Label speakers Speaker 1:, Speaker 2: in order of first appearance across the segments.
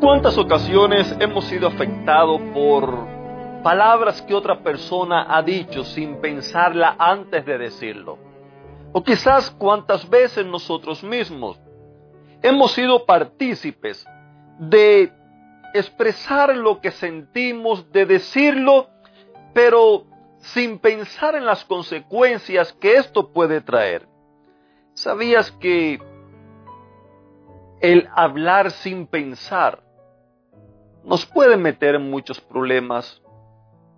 Speaker 1: Cuántas ocasiones hemos sido afectados por palabras que otra persona ha dicho sin pensarla antes de decirlo? O quizás cuántas veces nosotros mismos hemos sido partícipes de expresar lo que sentimos, de decirlo, pero sin pensar en las consecuencias que esto puede traer. ¿Sabías que el hablar sin pensar nos puede meter en muchos problemas,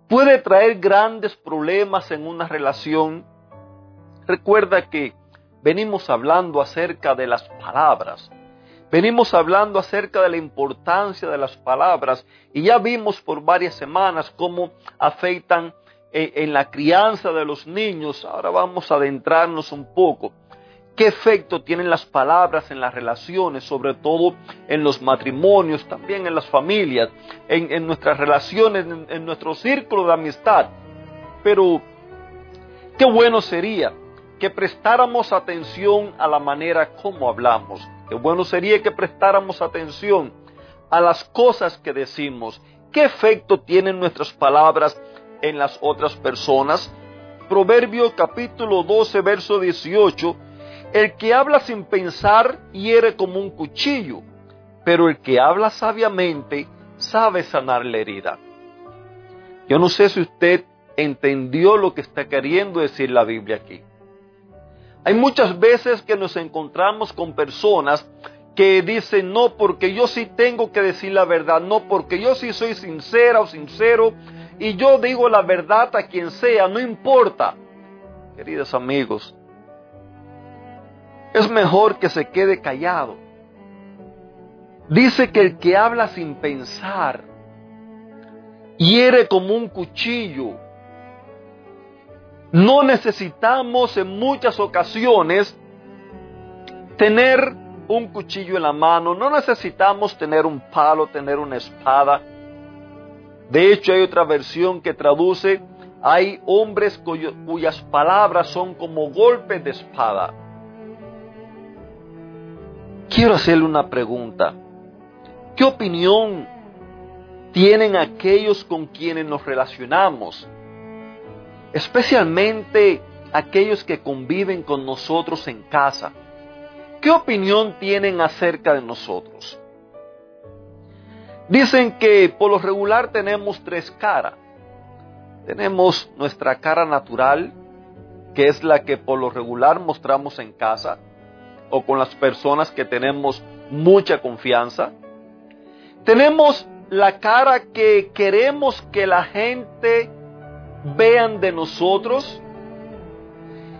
Speaker 1: puede traer grandes problemas en una relación. Recuerda que venimos hablando acerca de las palabras, venimos hablando acerca de la importancia de las palabras y ya vimos por varias semanas cómo afectan eh, en la crianza de los niños. Ahora vamos a adentrarnos un poco qué efecto tienen las palabras en las relaciones, sobre todo en los matrimonios, también en las familias, en, nuestras relaciones, en, en nuestro círculo de amistad. Pero qué bueno sería que prestáramos atención a la manera como hablamos. Qué bueno sería que prestáramos atención a las cosas que decimos. ¿Qué efecto tienen nuestras palabras en las otras personas? Proverbio capítulo 12, verso 18 el que habla sin pensar hiere como un cuchillo, pero el que habla sabiamente sabe sanar la herida. Yo no sé si usted entendió lo que está queriendo decir la Biblia aquí. Hay muchas veces que nos encontramos con personas que dicen, no, porque yo sí tengo que decir la verdad, no, porque yo sí soy sincera o sincero y yo digo la verdad a quien sea, no importa. Queridos amigos, es mejor que se quede callado. Dice que el que habla sin pensar hiere como un cuchillo. No necesitamos en muchas ocasiones tener un cuchillo en la mano, no necesitamos tener un palo, tener una espada. De hecho, hay otra versión que traduce, hay hombres cuyas palabras son como golpes de espada. Quiero hacerle una pregunta. ¿Qué opinión tienen aquellos con quienes nos relacionamos? Especialmente aquellos que conviven con nosotros en casa. ¿Qué opinión tienen acerca de nosotros? Dicen que por lo regular tenemos tres caras. Tenemos nuestra cara natural, que es la que por lo regular mostramos en casa o con las personas que tenemos mucha confianza. Tenemos la cara que queremos que la gente vean de nosotros.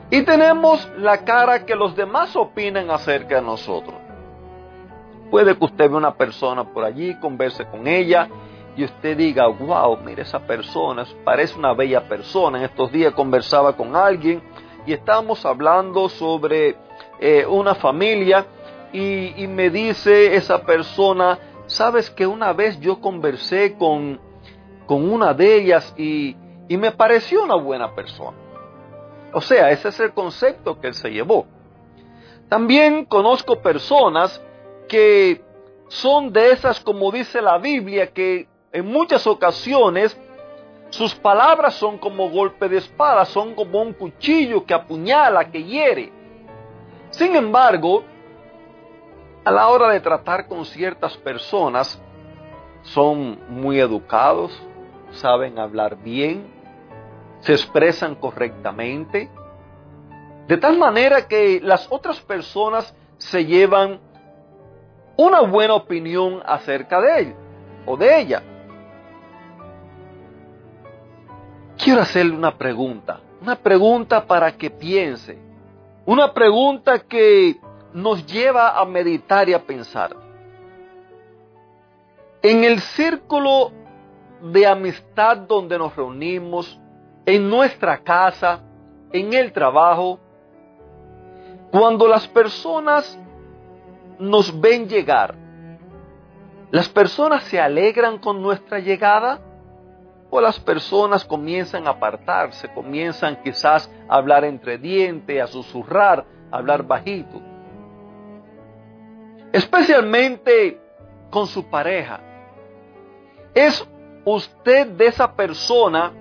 Speaker 1: Y tenemos la cara que los demás opinan acerca de nosotros. Puede que usted vea una persona por allí, converse con ella y usted diga, wow, mire esa persona, parece una bella persona. En estos días conversaba con alguien y estábamos hablando sobre eh, una familia y, me dice esa persona, sabes que una vez yo conversé con, con una de ellas y, y me pareció una buena persona. O sea, ese es el concepto que él se llevó. También conozco personas que son de esas, como dice la Biblia, que en muchas ocasiones sus palabras son como golpe de espada, son como un cuchillo que apuñala, que hiere. Sin embargo, a la hora de tratar con ciertas personas, son muy educados, saben hablar bien, se expresan correctamente, de tal manera que las otras personas se llevan una buena opinión acerca de él o de ella. Quiero hacerle una pregunta, una pregunta para que piense. Una pregunta que nos lleva a meditar y a pensar. En el círculo de amistad donde nos reunimos, en nuestra casa, en el trabajo, cuando las personas nos ven llegar, ¿las personas se alegran con nuestra llegada? ¿O las personas comienzan a apartarse, comienzan quizás a hablar entre dientes, a susurrar, a hablar bajito? Especialmente con su pareja. ¿Es usted de esa persona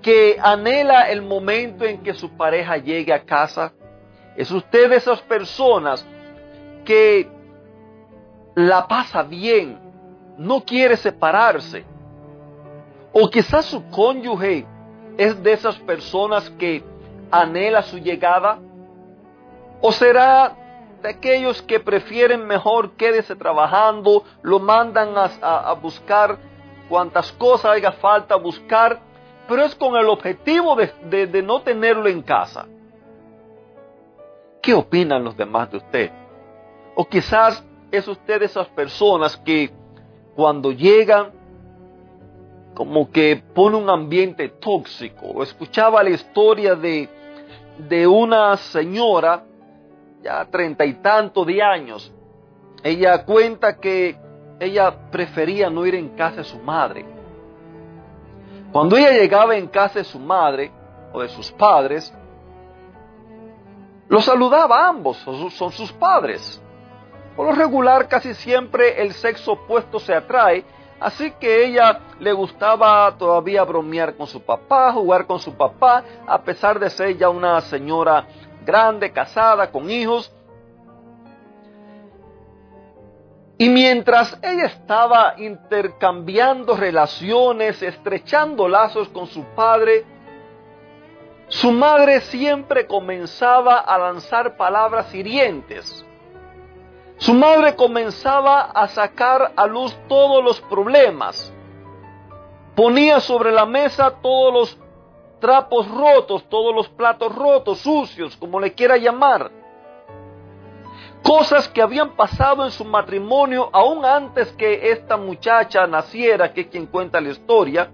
Speaker 1: que anhela el momento en que su pareja llegue a casa? ¿Es usted de esas personas que la pasa bien, no quiere separarse? ¿O quizás su cónyuge es de esas personas que anhela su llegada? ¿O será de aquellos que prefieren mejor quédese trabajando, lo mandan a, buscar cuantas cosas haga falta buscar, pero es con el objetivo de no tenerlo en casa? ¿Qué opinan los demás de usted? O quizás es usted de esas personas que cuando llegan como que pone un ambiente tóxico. Escuchaba la historia de, de una señora, ya treinta y tanto de años. Ella cuenta que ella prefería no ir en casa de su madre. Cuando ella llegaba en casa de su madre o de sus padres, los saludaba a ambos, son sus padres. Por lo regular, casi siempre el sexo opuesto se atrae, así que ella le gustaba todavía bromear con su papá, jugar con su papá, a pesar de ser ya una señora grande, casada, con hijos. Y mientras ella estaba intercambiando relaciones, estrechando lazos con su padre, su madre siempre comenzaba a lanzar palabras hirientes. Su madre comenzaba a sacar a luz todos los problemas. Ponía sobre la mesa todos los trapos rotos, todos los platos rotos, sucios, como le quiera llamar. Cosas que habían pasado en su matrimonio aún antes que esta muchacha naciera, que es quien cuenta la historia,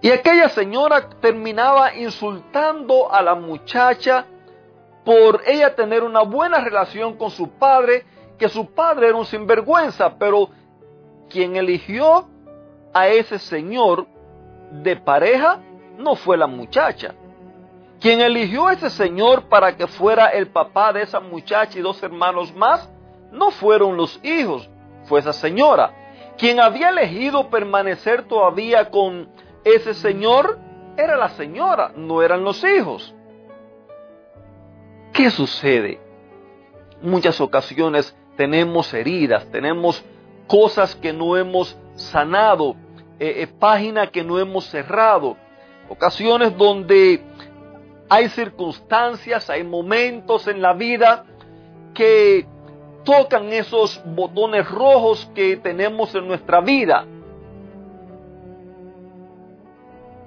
Speaker 1: y aquella señora terminaba insultando a la muchacha por ella tener una buena relación con su padre, que su padre era un sinvergüenza, pero quien eligió a ese señor de pareja no fue la muchacha. Quien eligió a ese señor para que fuera el papá de esa muchacha y dos hermanos más, no fueron los hijos, fue esa señora. Quien había elegido permanecer todavía con ese señor era la señora, no eran los hijos. ¿Qué sucede? Muchas ocasiones tenemos heridas, tenemos cosas que no hemos sanado, eh, eh, páginas que no hemos cerrado, ocasiones donde hay circunstancias, hay momentos en la vida que tocan esos botones rojos que tenemos en nuestra vida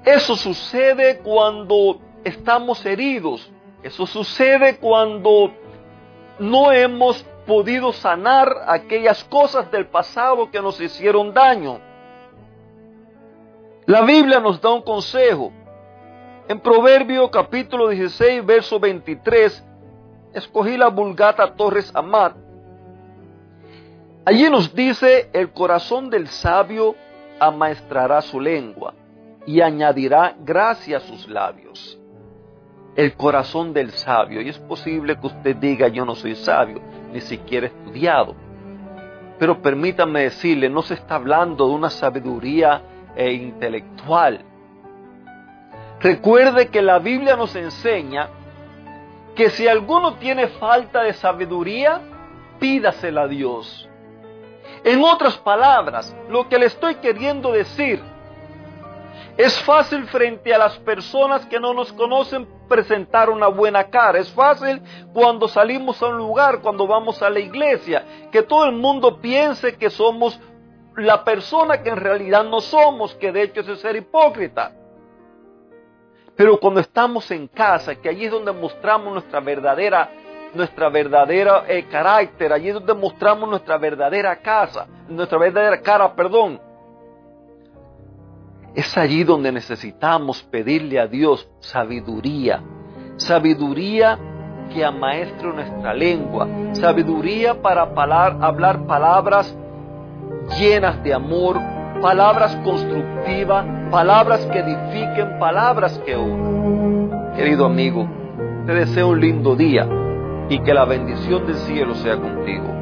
Speaker 1: Eso sucede cuando estamos heridos. Eso sucede cuando no hemos podido sanar aquellas cosas del pasado que nos hicieron daño. La Biblia nos da un consejo. En Proverbio capítulo 16, verso 23, escogí la Vulgata Torres Amat. Allí nos dice, el corazón del sabio amaestrará su lengua y añadirá gracia a sus labios. El corazón del sabio. Y es posible que usted diga, yo no soy sabio, ni siquiera estudiado. Pero permítame decirle, no se está hablando de una sabiduría e intelectual. Recuerde que la Biblia nos enseña que si alguno tiene falta de sabiduría, pídasela a Dios. En otras palabras, lo que le estoy queriendo decir es fácil frente a las personas que no nos conocen presentar una buena cara. Es fácil cuando salimos a un lugar, cuando vamos a la iglesia, que todo el mundo piense que somos la persona que en realidad no somos, que de hecho es ser hipócrita. Pero cuando estamos en casa, que allí es donde mostramos nuestra verdadera nuestra verdadera eh, carácter, allí es donde mostramos nuestra verdadera casa, nuestra verdadera cara, perdón. Es allí donde necesitamos pedirle a Dios sabiduría, sabiduría que amaestre nuestra lengua, sabiduría para hablar palabras llenas de amor, palabras constructivas, palabras que edifiquen, palabras que unan. Querido amigo, te deseo un lindo día y que la bendición del cielo sea contigo.